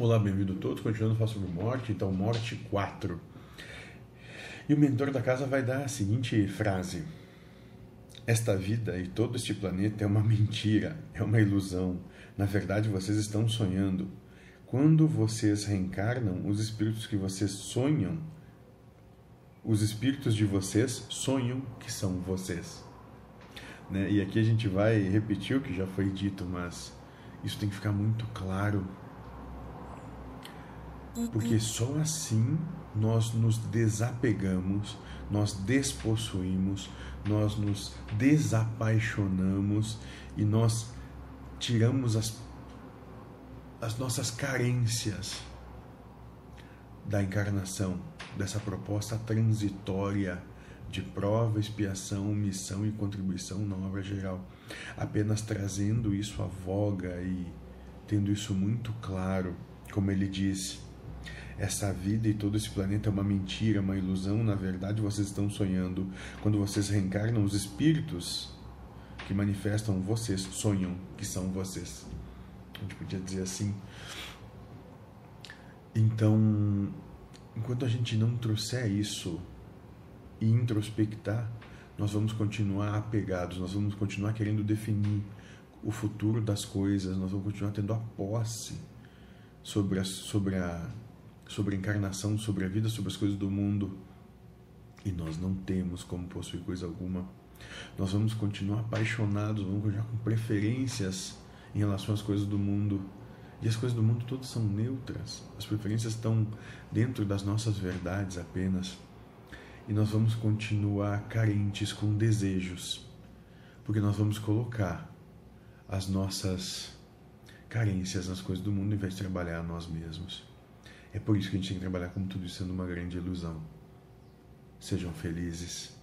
Olá, bem-vindo todos. Continuando a falar sobre morte, então, morte 4. E o mentor da casa vai dar a seguinte frase: Esta vida e todo este planeta é uma mentira, é uma ilusão. Na verdade, vocês estão sonhando. Quando vocês reencarnam, os espíritos que vocês sonham, os espíritos de vocês sonham que são vocês. Né? E aqui a gente vai repetir o que já foi dito, mas isso tem que ficar muito claro porque só assim nós nos desapegamos, nós despossuímos, nós nos desapaixonamos e nós tiramos as, as nossas carências da encarnação, dessa proposta transitória de prova, expiação, missão e contribuição na obra geral. Apenas trazendo isso à voga e tendo isso muito claro, como ele disse essa vida e todo esse planeta é uma mentira, uma ilusão, na verdade vocês estão sonhando. Quando vocês reencarnam, os espíritos que manifestam vocês sonham que são vocês. A gente podia dizer assim. Então, enquanto a gente não trouxer isso e introspectar, nós vamos continuar apegados, nós vamos continuar querendo definir o futuro das coisas, nós vamos continuar tendo a posse sobre a, sobre a sobre a encarnação, sobre a vida, sobre as coisas do mundo. E nós não temos como possuir coisa alguma. Nós vamos continuar apaixonados, vamos continuar com preferências em relação às coisas do mundo. E as coisas do mundo todas são neutras. As preferências estão dentro das nossas verdades apenas. E nós vamos continuar carentes com desejos. Porque nós vamos colocar as nossas carências nas coisas do mundo em vez de trabalhar nós mesmos. É por isso que a gente tem que trabalhar como tudo isso sendo uma grande ilusão. Sejam felizes.